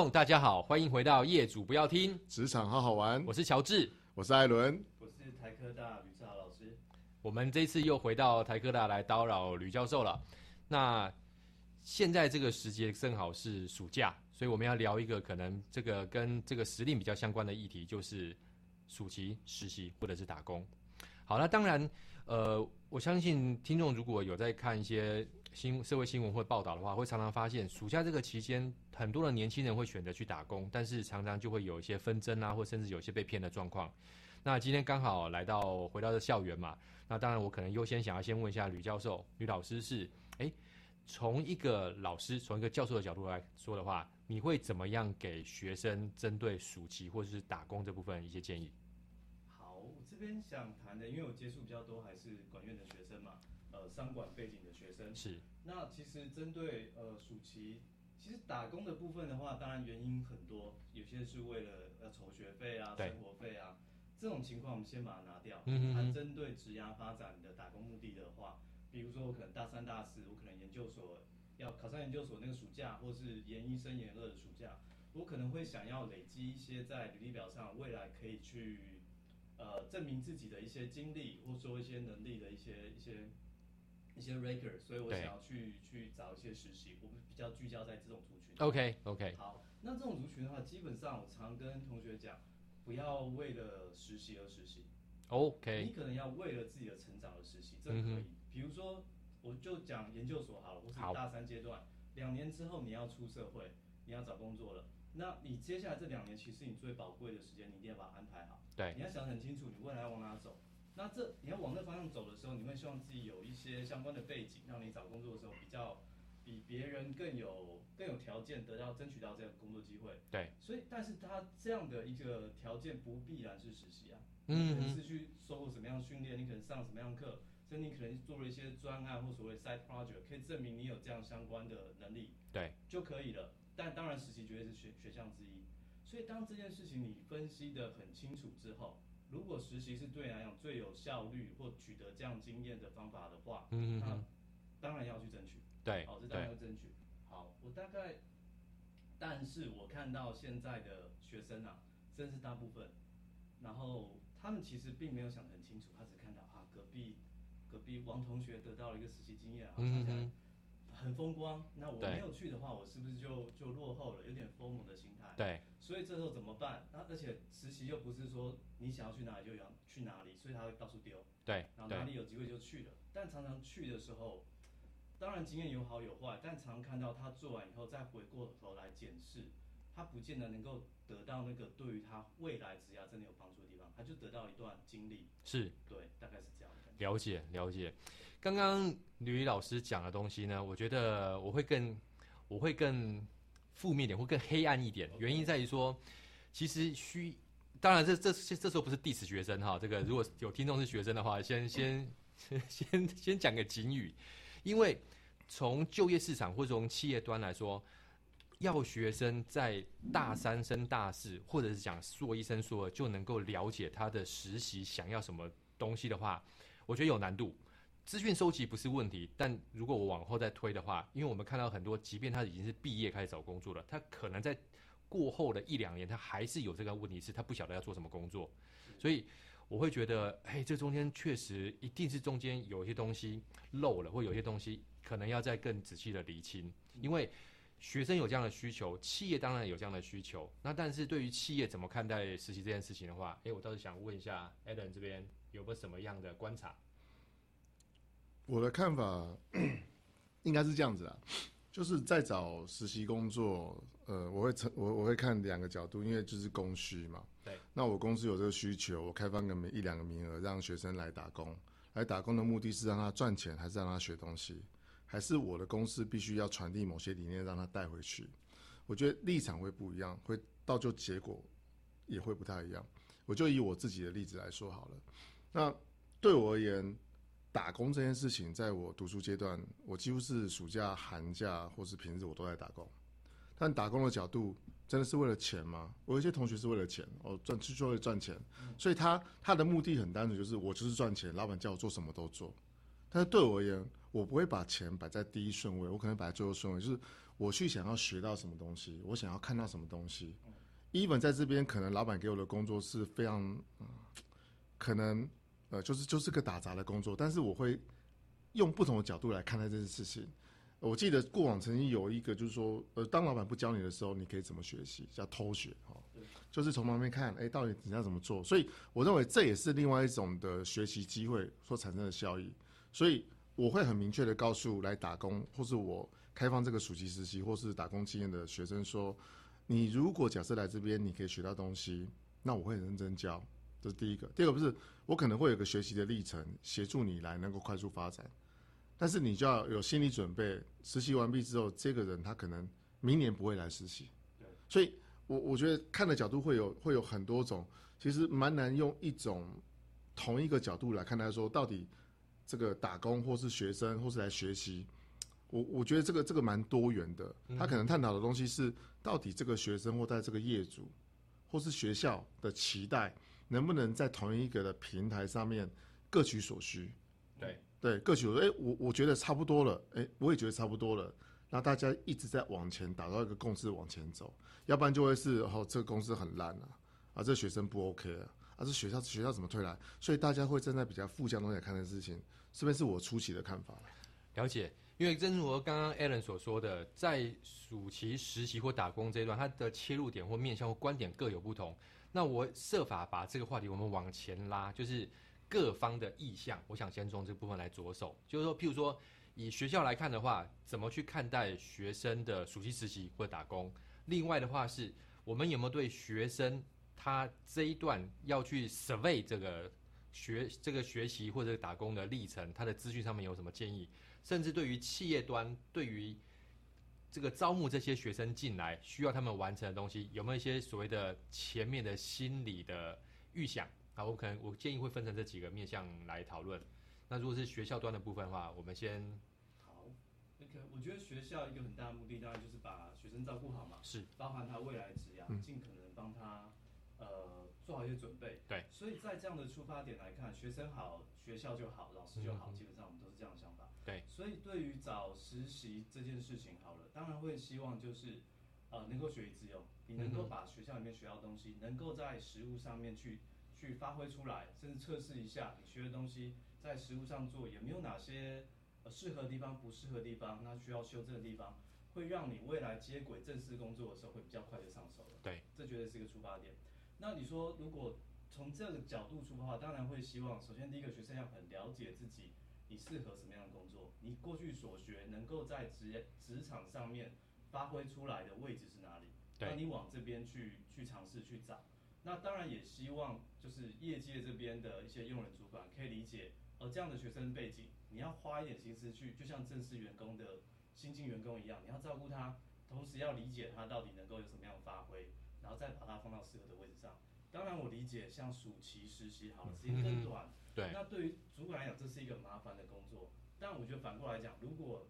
众大家好，欢迎回到业主不要听职场好好玩，我是乔治，我是艾伦，我是台科大吕志豪老师。我们这次又回到台科大来叨扰吕教授了。那现在这个时节正好是暑假，所以我们要聊一个可能这个跟这个时令比较相关的议题，就是暑期实习或者是打工。好，那当然，呃，我相信听众如果有在看一些。新社会新闻或报道的话，会常常发现暑假这个期间，很多的年轻人会选择去打工，但是常常就会有一些纷争啊，或甚至有些被骗的状况。那今天刚好来到回到这校园嘛，那当然我可能优先想要先问一下吕教授、吕老师是，诶，从一个老师、从一个教授的角度来说的话，你会怎么样给学生针对暑期或者是打工这部分一些建议？好，我这边想谈的，因为我接触比较多还是管院的学生嘛。呃，商管背景的学生是。那其实针对呃暑期，其实打工的部分的话，当然原因很多，有些是为了要筹学费啊、生活费啊，这种情况我们先把它拿掉。嗯嗯。它针对职涯发展的打工目的的话，比如说我可能大三、大四，我可能研究所要考上研究所那个暑假，或是研一升研二的暑假，我可能会想要累积一些在履历表上未来可以去呃证明自己的一些经历，或说一些能力的一些一些。一些 record，所以我想要去去找一些实习，我们比较聚焦在这种族群。OK OK。好，那这种族群的话，基本上我常跟同学讲，不要为了实习而实习。OK。你可能要为了自己的成长而实习，这可以。嗯、比如说，我就讲研究所好了，我是大三阶段，两年之后你要出社会，你要找工作了，那你接下来这两年，其实你最宝贵的时间，你一定要把它安排好。对。你要想很清楚，你未来要往哪走。那这你要往那方向走的时候，你会希望自己有一些相关的背景，让你找工作的时候比较比别人更有更有条件得到争取到这样的工作机会。对。所以，但是他这样的一个条件不必然是实习啊，嗯，可能是去受过什么样的训练，你可能上什么样的课，甚至你可能做了一些专案或所谓 side project，可以证明你有这样相关的能力，对，就可以了。但当然，实习绝对是选选项之一。所以，当这件事情你分析的很清楚之后。如果实习是对你来讲最有效率或取得这样经验的方法的话，嗯，那当然要去争取。对，哦，这当然要争取。好，我大概，但是我看到现在的学生啊，甚至大部分，然后他们其实并没有想得很清楚，他只看到啊，隔壁隔壁王同学得到了一个实习经验啊，看起来很风光。那我没有去的话，我是不是就就落后了？有点 FOMO 的心态。对。所以这时候怎么办？那而且实习又不是说你想要去哪里就要去哪里，所以他会到处丢。对，然后哪里有机会就去了。但常常去的时候，当然经验有好有坏，但常常看到他做完以后再回过头来检视，他不见得能够得到那个对于他未来职涯真的有帮助的地方，他就得到一段经历。是，对，大概是这样。了解了解。刚刚吕老师讲的东西呢，我觉得我会更，我会更。负面点或更黑暗一点，原因在于说，其实需当然这这这时候不是 diss 学生哈，这个如果有听众是学生的话，先先 先先先讲个警语，因为从就业市场或者从企业端来说，要学生在大三升大四，或者是讲硕一升硕二就能够了解他的实习想要什么东西的话，我觉得有难度。资讯收集不是问题，但如果我往后再推的话，因为我们看到很多，即便他已经是毕业开始找工作了，他可能在过后的一两年，他还是有这个问题，是他不晓得要做什么工作。所以我会觉得，哎，这中间确实一定是中间有一些东西漏了，或有些东西可能要再更仔细的厘清。因为学生有这样的需求，企业当然有这样的需求。那但是对于企业怎么看待实习这件事情的话，哎，我倒是想问一下 Alan 这边有没有什么样的观察？我的看法 应该是这样子啊，就是在找实习工作，呃，我会成我我会看两个角度，因为就是供需嘛。对。那我公司有这个需求，我开放个一两个名额，让学生来打工。来打工的目的是让他赚钱，还是让他学东西？还是我的公司必须要传递某些理念，让他带回去？我觉得立场会不一样，会到就结果也会不太一样。我就以我自己的例子来说好了。那对我而言。打工这件事情，在我读书阶段，我几乎是暑假、寒假或是平日我都在打工。但打工的角度真的是为了钱吗？我有一些同学是为了钱，哦，赚就就会赚钱，所以他他的目的很单纯，就是我就是赚钱，老板叫我做什么都做。但是对我而言，我不会把钱摆在第一顺位，我可能摆在最后顺位，就是我去想要学到什么东西，我想要看到什么东西。even 在这边，可能老板给我的工作是非常，嗯、可能呃，就是就是个打杂的工作，但是我会用不同的角度来看待这件事情。我记得过往曾经有一个，就是说，呃，当老板不教你的时候，你可以怎么学习？叫偷学，哈，就是从旁边看，哎，到底人家怎么做？所以我认为这也是另外一种的学习机会所产生的效益。所以我会很明确的告诉来打工，或是我开放这个暑期实习或是打工经验的学生说，你如果假设来这边你可以学到东西，那我会很认真教，这是第一个。第二个不是，我可能会有个学习的历程，协助你来能够快速发展。但是你就要有心理准备，实习完毕之后，这个人他可能明年不会来实习。所以我我觉得看的角度会有会有很多种，其实蛮难用一种同一个角度来看待说，到底这个打工或是学生或是来学习，我我觉得这个这个蛮多元的。他可能探讨的东西是，到底这个学生或在这个业主或是学校的期待，能不能在同一个的平台上面各取所需？对。对，各取所需。哎，我我觉得差不多了，哎，我也觉得差不多了。那大家一直在往前，打造一个共识往前走，要不然就会是哦，这个公司很烂啊，啊，这个学生不 OK 啊，啊，这学校学校怎么退来？所以大家会站在比较负向东西来看的事情，是不是我初期的看法？了解，因为正如刚刚 Alan 所说的，在暑期实习或打工这一段，他的切入点或面向或观点各有不同。那我设法把这个话题我们往前拉，就是。各方的意向，我想先从这部分来着手，就是说，譬如说，以学校来看的话，怎么去看待学生的暑期实习或打工？另外的话是，我们有没有对学生他这一段要去 survey 这个学这个学习或者打工的历程，他的资讯上面有什么建议？甚至对于企业端，对于这个招募这些学生进来需要他们完成的东西，有没有一些所谓的前面的心理的预想？啊，我可能我建议会分成这几个面向来讨论。那如果是学校端的部分的话，我们先好。那个，我觉得学校一个很大的目的，当然就是把学生照顾好嘛，是，包含他未来职涯，尽可能帮他呃做好一些准备。对。所以在这样的出发点来看，学生好，学校就好，老师就好，嗯、基本上我们都是这样的想法。对。所以对于找实习这件事情，好了，当然会希望就是呃能够学以致用，你能够把学校里面学到的东西，能够在实物上面去。去发挥出来，甚至测试一下你学的东西在实物上做有没有哪些呃适合的地方，不适合的地方，那需要修正的地方，会让你未来接轨正式工作的时候会比较快就上手了。对，这绝对是一个出发点。那你说如果从这个角度出发的话，当然会希望首先第一个学生要很了解自己，你适合什么样的工作，你过去所学能够在职职场上面发挥出来的位置是哪里？那你往这边去去尝试去找。那当然也希望，就是业界这边的一些用人主管可以理解，而这样的学生背景，你要花一点心思去，就像正式员工的新进员工一样，你要照顾他，同时要理解他到底能够有什么样的发挥，然后再把它放到适合的位置上。当然我理解，像暑期实习好了，时间更短，对，那对于主管来讲，这是一个麻烦的工作。但我觉得反过来讲，如果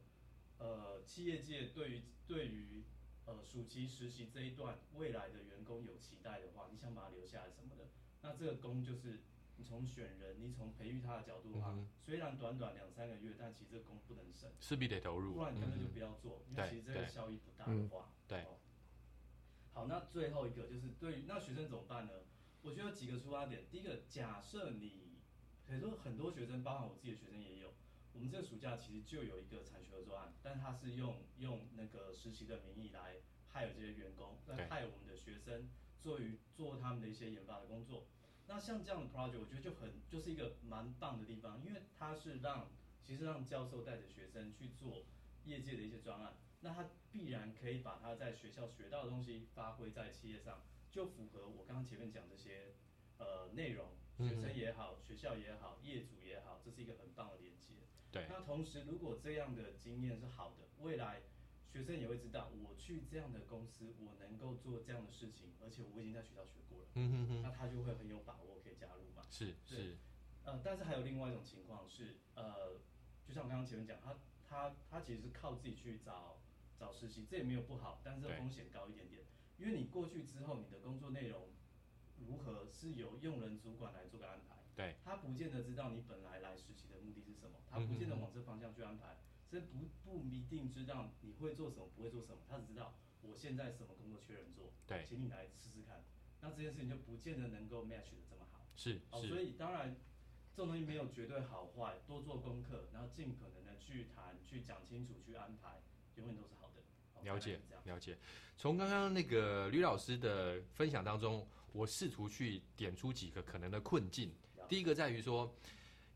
呃企业界对于对于呃，暑期实习这一段，未来的员工有期待的话，你想把他留下来什么的，那这个工就是你从选人，你从培育他的角度的话，嗯、虽然短短两三个月，但其实这个工不能省，势必得投入，不然你根本就不要做，嗯、因为其实这个效益不大的话，对。好，那最后一个就是对于那学生怎么办呢？我觉得有几个出发点，第一个，假设你，可以说很多学生，包含我自己的学生也有。我们这个暑假其实就有一个产学合作案，但他是用用那个实习的名义来害有这些员工，来害我们的学生做于做他们的一些研发的工作。那像这样的 project，我觉得就很就是一个蛮棒的地方，因为它是让其实让教授带着学生去做业界的一些专案，那他必然可以把他在学校学到的东西发挥在企业上，就符合我刚刚前面讲这些呃内容，学生也好，学校也好，业主也好，这是一个很棒的连接。对，那同时，如果这样的经验是好的，未来学生也会知道，我去这样的公司，我能够做这样的事情，而且我已经在学校学过了。嗯哼哼。那他就会很有把握可以加入嘛。是是。呃，但是还有另外一种情况是，呃，就像我刚刚前面讲，他他他其实是靠自己去找找实习，这也没有不好，但是风险高一点点，因为你过去之后，你的工作内容如何是由用人主管来做个安排。对，他不见得知道你本来来实习的目的是什么，他不见得往这方向去安排，所以不不一定知道你会做什么，不会做什么，他只知道我现在什么工作缺人做，对，请你来试试看。那这件事情就不见得能够 match 的这么好。是，哦，所以当然这种东西没有绝对好坏，多做功课，然后尽可能的去谈、去讲清楚、去安排，永远都是好了解，了解。从刚刚那个吕老师的分享当中，我试图去点出几个可能的困境。第一个在于说，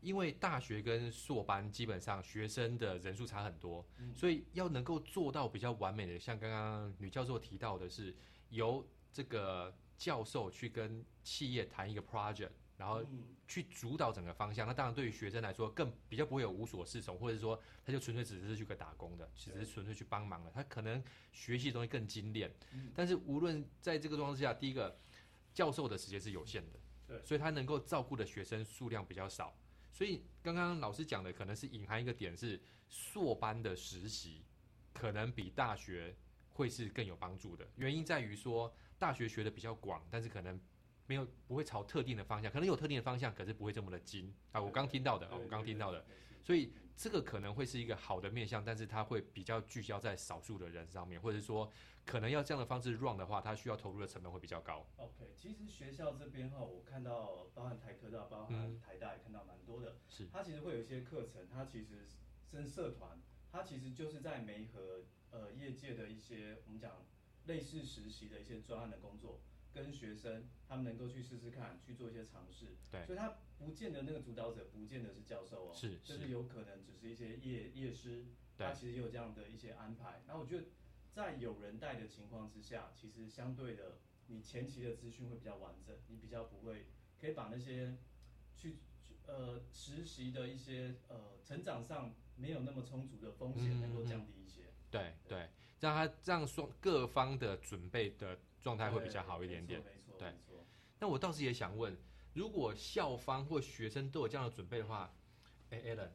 因为大学跟硕班基本上学生的人数差很多，嗯、所以要能够做到比较完美的，像刚刚女教授提到的是由这个。教授去跟企业谈一个 project，然后去主导整个方向。那当然，对于学生来说，更比较不会有无所适从，或者说他就纯粹只是去个打工的，其实是纯粹去帮忙的。他可能学习的东西更精炼。但是无论在这个状况之下，第一个教授的时间是有限的，对，所以他能够照顾的学生数量比较少。所以刚刚老师讲的可能是隐含一个点是，硕班的实习可能比大学会是更有帮助的。原因在于说。大学学的比较广，但是可能没有不会朝特定的方向，可能有特定的方向，可是不会这么的精啊。我刚听到的，我刚听到的，所以这个可能会是一个好的面向，但是它会比较聚焦在少数的人上面，或者说可能要这样的方式 run 的话，它需要投入的成本会比较高。OK，其实学校这边哈，我看到包含台科大、包含台大也看到蛮多的，嗯、是它其实会有一些课程，它其实跟社团，它其实就是在媒合呃业界的一些我们讲。类似实习的一些专案的工作，跟学生他们能够去试试看，去做一些尝试。对，所以他不见得那个主导者不见得是教授哦，是，就是有可能只是一些业业师，他其实也有这样的一些安排。那我觉得在有人带的情况之下，其实相对的，你前期的资讯会比较完整，你比较不会可以把那些去呃实习的一些呃成长上没有那么充足的风险能够降低一些。对。对让他这样说，各方的准备的状态会比较好一点点。没错，对。那我倒是也想问，如果校方或学生都有这样的准备的话，哎，Alan，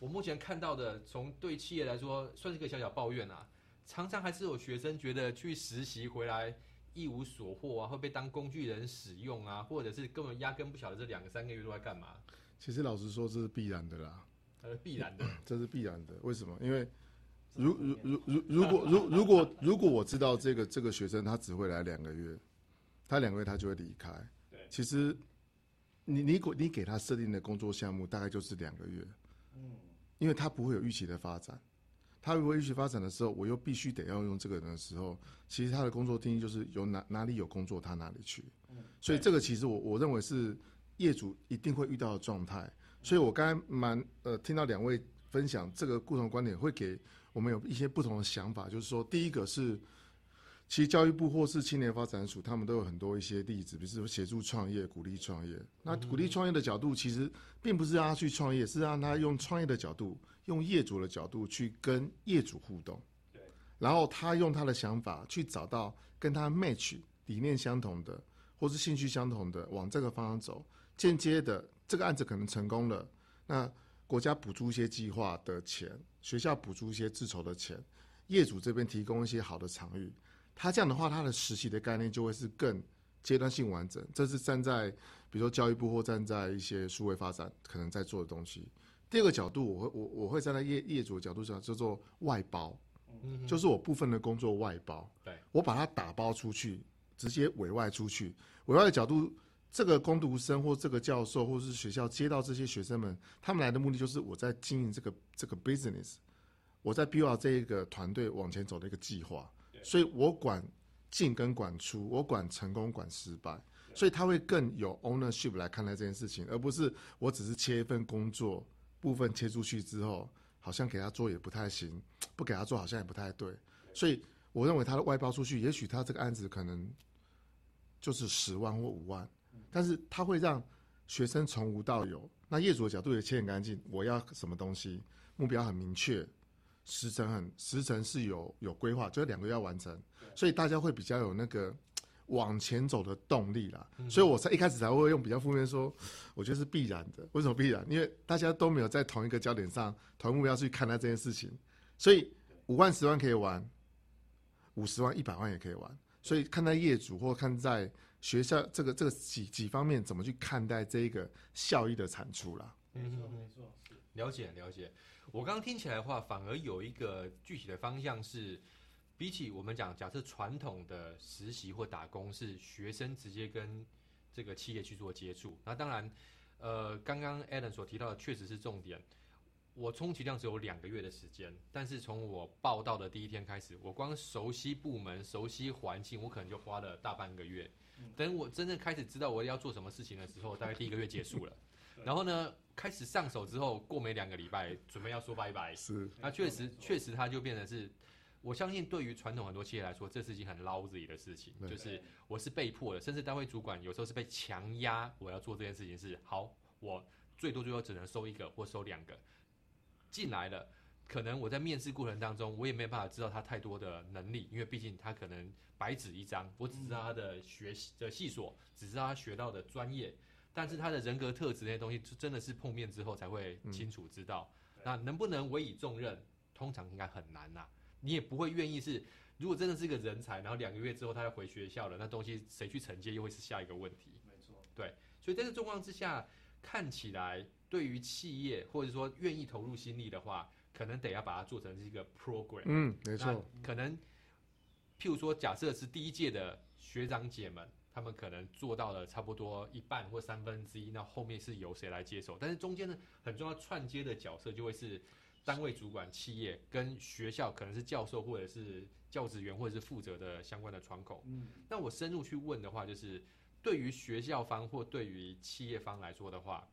我目前看到的，从对企业来说，算是个小小抱怨啊。常常还是有学生觉得去实习回来一无所获啊，会被当工具人使用啊，或者是根本压根不晓得这两个三个月都在干嘛。其实老实说，这是必然的啦。呃，必然的，这是必然的。为什么？因为如如如如如果如如果如果我知道这个这个学生他只会来两个月，他两个月他就会离开。对，其实你你给你给他设定的工作项目大概就是两个月，嗯，因为他不会有预期的发展，他如果预期发展的时候，我又必须得要用这个人的时候，其实他的工作定义就是有哪哪里有工作他哪里去，所以这个其实我我认为是业主一定会遇到的状态。所以我刚才蛮呃听到两位分享这个共同观点会给。我们有一些不同的想法，就是说，第一个是，其实教育部或是青年发展署，他们都有很多一些例子，比如说协助创业、鼓励创业。那鼓励创业的角度，其实并不是让他去创业，是让他用创业的角度，用业主的角度去跟业主互动。对。然后他用他的想法去找到跟他 match 理念相同的，或是兴趣相同的，往这个方向走。间接的，这个案子可能成功了，那国家补助一些计划的钱。学校补助一些自筹的钱，业主这边提供一些好的场域，他这样的话，他的实习的概念就会是更阶段性完整。这是站在比如说教育部或站在一些数位发展可能在做的东西。第二个角度，我会我我会站在业业主的角度上叫做外包，嗯，就是我部分的工作外包，对，我把它打包出去，直接委外出去。委外的角度。这个工读生或这个教授或是学校接到这些学生们，他们来的目的就是我在经营这个这个 business，我在 build 这一个团队往前走的一个计划，所以我管进跟管出，我管成功管失败，所以他会更有 ownership 来看待这件事情，而不是我只是切一份工作部分切出去之后，好像给他做也不太行，不给他做好像也不太对，所以我认为他的外包出去，也许他这个案子可能就是十万或五万。但是它会让学生从无到有，那业主的角度也切很干净，我要什么东西，目标很明确，时程很时程是有有规划，就是两个月要完成，所以大家会比较有那个 往前走的动力啦。所以我才一开始才会用比较负面说，我觉得是必然的。为什么必然？因为大家都没有在同一个焦点上，同一个目标去看待这件事情，所以五万、十万可以玩，五十万、一百万也可以玩。所以看待业主或看在。学校这个这个几几方面怎么去看待这一个效益的产出啦？没错没错，了解了解。我刚刚听起来的话，反而有一个具体的方向是，比起我们讲假设传统的实习或打工是学生直接跟这个企业去做接触，那当然，呃，刚刚 Alan 所提到的确实是重点。我充其量只有两个月的时间，但是从我报到的第一天开始，我光熟悉部门、熟悉环境，我可能就花了大半个月。等我真正开始知道我要做什么事情的时候，大概第一个月结束了。然后呢，开始上手之后，过没两个礼拜，准备要说拜拜。是，那确实确实，它就变成是，我相信对于传统很多企业来说，这是一件很 lousy 的事情，就是我是被迫的，甚至单位主管有时候是被强压，我要做这件事情是好，我最多最多只能收一个或收两个。进来了，可能我在面试过程当中，我也没办法知道他太多的能力，因为毕竟他可能白纸一张，我只知道他的学习的细琐，只知道他学到的专业，但是他的人格特质那些东西，就真的是碰面之后才会清楚知道。嗯、那能不能委以重任，通常应该很难呐、啊。你也不会愿意是，如果真的是一个人才，然后两个月之后他要回学校了，那东西谁去承接，又会是下一个问题。没错，对，所以在这状况之下，看起来。对于企业或者说愿意投入心力的话，可能得要把它做成是一个 program。嗯，没错。可能，譬如说，假设是第一届的学长姐们，他们可能做到了差不多一半或三分之一，那后面是由谁来接手？但是中间呢，很重要串接的角色就会是单位主管、企业跟学校，可能是教授或者是教职员或者是负责的相关的窗口。嗯，那我深入去问的话，就是对于学校方或对于企业方来说的话。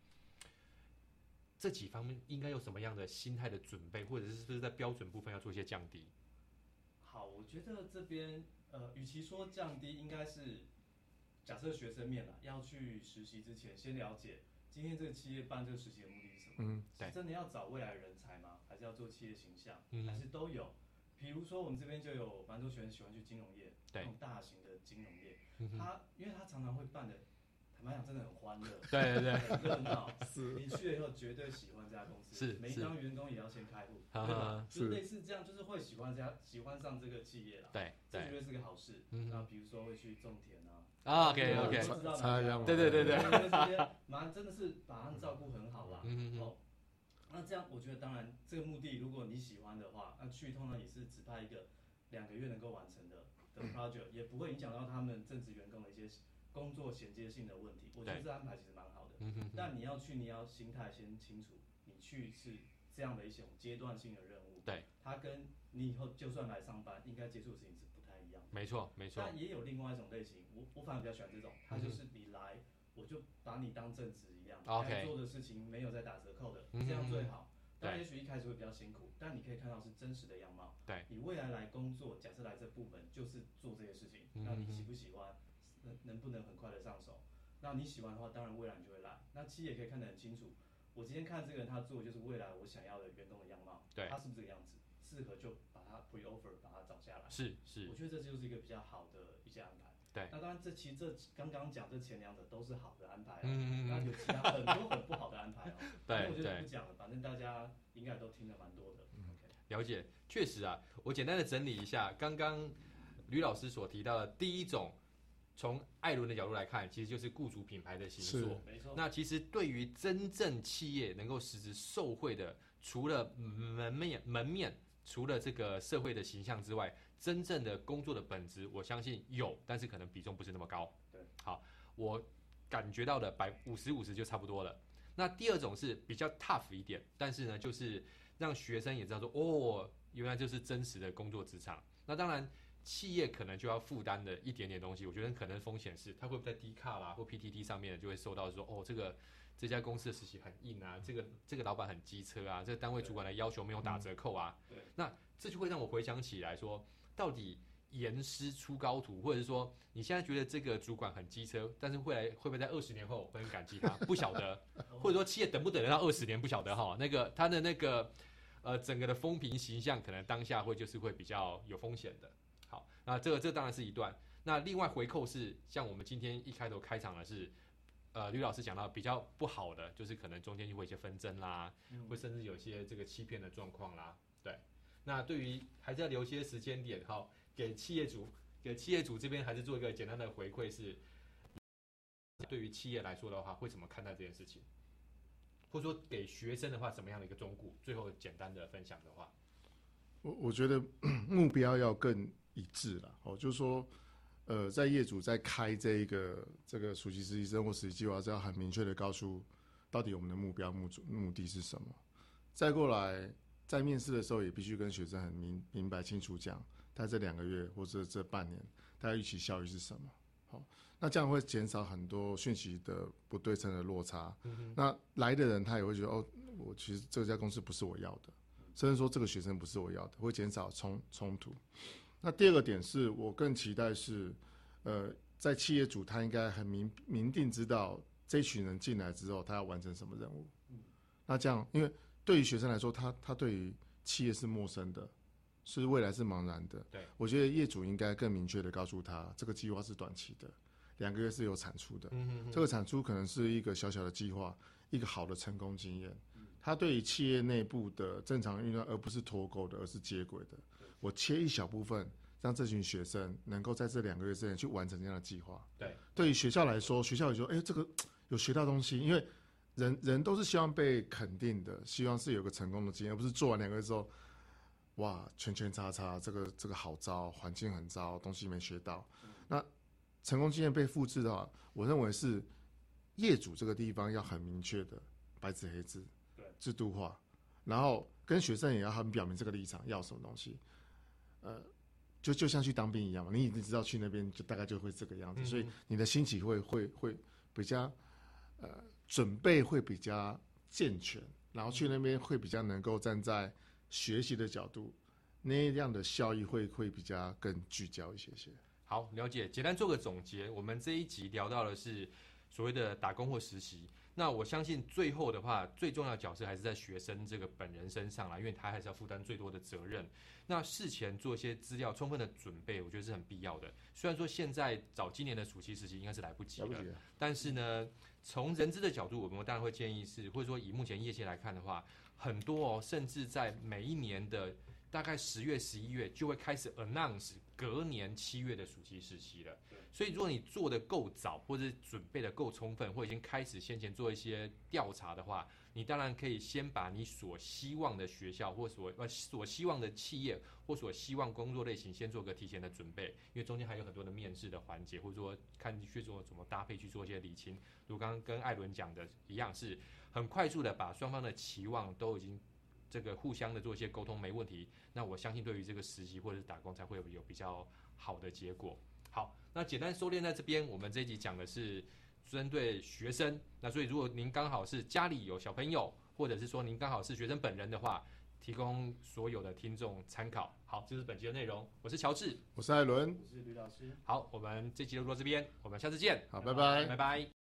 这几方面应该有什么样的心态的准备，或者是是在标准部分要做一些降低？好，我觉得这边呃，与其说降低，应该是假设学生面了，要去实习之前，先了解今天这个企业办这个实习的目的是什么？嗯，对，是真的要找未来人才吗？还是要做企业形象？嗯，还是都有？比如说我们这边就有蛮多学生喜欢去金融业，对，那种大型的金融业，嗯、他因为他常常会办的。坦白讲真的很欢乐，对对对，很热闹。是，你去了以后绝对喜欢这家公司。是，每一张员工也要先开户，对吧？就类似这样，就是会喜欢这家，喜欢上这个企业了。对，这绝对是个好事。那比如说会去种田啊。啊，OK OK，对对对对，这些蛮真的是把他们照顾很好啦。嗯嗯。那这样我觉得，当然这个目的，如果你喜欢的话，那去通常也是只派一个两个月能够完成的的 project，也不会影响到他们正职员工的一些。工作衔接性的问题，我觉得这安排其实蛮好的。但你要去，你要心态先清楚，你去是这样的一种阶段性的任务。对，它跟你以后就算来上班，应该接触的事情是不太一样的。没错，没错。但也有另外一种类型，我我反而比较喜欢这种，它就是你来，我就把你当正职一样，该做的事情没有在打折扣的，这样最好。但也许一开始会比较辛苦，但你可以看到是真实的样貌。对，你未来来工作，假设来这部门就是做这些事情，那你喜不喜欢？能能不能很快的上手？那你喜欢的话，当然未来你就会来。那其实也可以看得很清楚，我今天看这个人，他做的就是未来我想要的员工的样貌，对，他是不是这个样子？适合就把他 pre offer 把他找下来。是是，我觉得这就是一个比较好的一些安排。对，那当然这其实这刚刚讲这前两者都是好的安排，嗯嗯嗯，那有其他很多很不好的安排哦。对，我觉得不讲了，反正大家应该都听了蛮多的。嗯，OK，了解，确实啊，我简单的整理一下刚刚吕老师所提到的第一种。从艾伦的角度来看，其实就是雇主品牌的形塑。没错。那其实对于真正企业能够实质受惠的，除了门面门面，除了这个社会的形象之外，真正的工作的本质，我相信有，但是可能比重不是那么高。对。好，我感觉到的百五十五十就差不多了。那第二种是比较 tough 一点，但是呢，就是让学生也知道说，哦，原来就是真实的工作职场。那当然。企业可能就要负担的一点点东西，我觉得可能风险是，他会不会在 D 卡啦或 PTT 上面就会受到说，哦，这个这家公司的实习很硬啊，这个这个老板很机车啊，这个单位主管的要求没有打折扣啊，对，那这就会让我回想起来说，到底严师出高徒，或者是说你现在觉得这个主管很机车，但是未来会不会在二十年后会很感激他？不晓得，或者说企业等不等得到二十年不晓得哈，那个他的那个呃整个的风评形象可能当下会就是会比较有风险的。好，那这个这个当然是一段。那另外回扣是像我们今天一开头开场的是，呃，吕老师讲到比较不好的，就是可能中间就会有一些纷争啦，嗯、会甚至有一些这个欺骗的状况啦。那对于还是要留些时间点，哈，给企业主，给企业主这边还是做一个简单的回馈是，对于企业来说的话，会怎么看待这件事情？或者说给学生的话，什么样的一个忠顾？最后简单的分享的话，我我觉得 目标要更一致了哦，就是说，呃，在业主在开这一个这个暑期实习生或实习计划，是要很明确的告诉到底我们的目标目主目的是什么。再过来，在面试的时候也必须跟学生很明明白清楚讲，他这两个月或者这半年，大家预期效益是什么？好，那这样会减少很多讯息的不对称的落差。嗯、那来的人他也会觉得，哦，我其实这家公司不是我要的，甚至说这个学生不是我要的，会减少冲冲突。那第二个点是我更期待是，呃，在企业主他应该很明明定知道这群人进来之后他要完成什么任务。嗯、那这样，因为对于学生来说，他他对于企业是陌生的，是未来是茫然的。对，我觉得业主应该更明确的告诉他，这个计划是短期的，两个月是有产出的。嗯哼哼，这个产出可能是一个小小的计划，一个好的成功经验。他对于企业内部的正常运转，而不是脱钩的，而是接轨的。我切一小部分，让这群学生能够在这两个月之内去完成这样的计划。对，对于学校来说，学校也说，哎、欸，这个有学到东西，因为。人人都是希望被肯定的，希望是有个成功的经验，而不是做完两个月之后，哇，圈圈叉叉，这个这个好糟，环境很糟，东西没学到。嗯、那成功经验被复制的话，我认为是业主这个地方要很明确的白纸黑字，对，制度化，然后跟学生也要很表明这个立场要什么东西。呃，就就像去当兵一样嘛，你已经知道去那边就大概就会这个样子，嗯、所以你的心情会会会比较呃。准备会比较健全，然后去那边会比较能够站在学习的角度，那样的效益会会比较更聚焦一些些。好，了解。简单做个总结，我们这一集聊到的是所谓的打工或实习。那我相信最后的话，最重要的角色还是在学生这个本人身上啦，因为他还是要负担最多的责任。那事前做一些资料充分的准备，我觉得是很必要的。虽然说现在找今年的暑期实习应该是来不及了，来不及了，但是呢，从人资的角度，我们当然会建议是，或者说以目前业界来看的话，很多哦，甚至在每一年的大概十月、十一月就会开始 announce 隔年七月的暑期实习了。所以，如果你做的够早，或者准备的够充分，或已经开始先前做一些调查的话，你当然可以先把你所希望的学校，或所呃所希望的企业，或所希望工作类型，先做个提前的准备，因为中间还有很多的面试的环节，或者说看你去做怎么搭配去做一些理清。如刚刚跟艾伦讲的一样，是很快速的把双方的期望都已经这个互相的做一些沟通，没问题。那我相信对于这个实习或者是打工才会有有比较好的结果。好，那简单收敛在这边，我们这一集讲的是针对学生。那所以如果您刚好是家里有小朋友，或者是说您刚好是学生本人的话，提供所有的听众参考。好，这是本集的内容。我是乔治，我是艾伦，我是吕老师。好，我们这集就到这边，我们下次见。好，拜拜，拜拜。